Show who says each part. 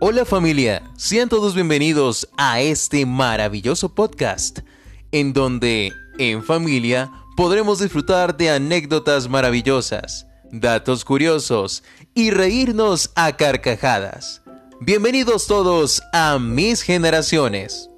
Speaker 1: Hola familia, sean todos bienvenidos a este maravilloso podcast, en donde, en familia, podremos disfrutar de anécdotas maravillosas, datos curiosos y reírnos a carcajadas. Bienvenidos todos a mis generaciones.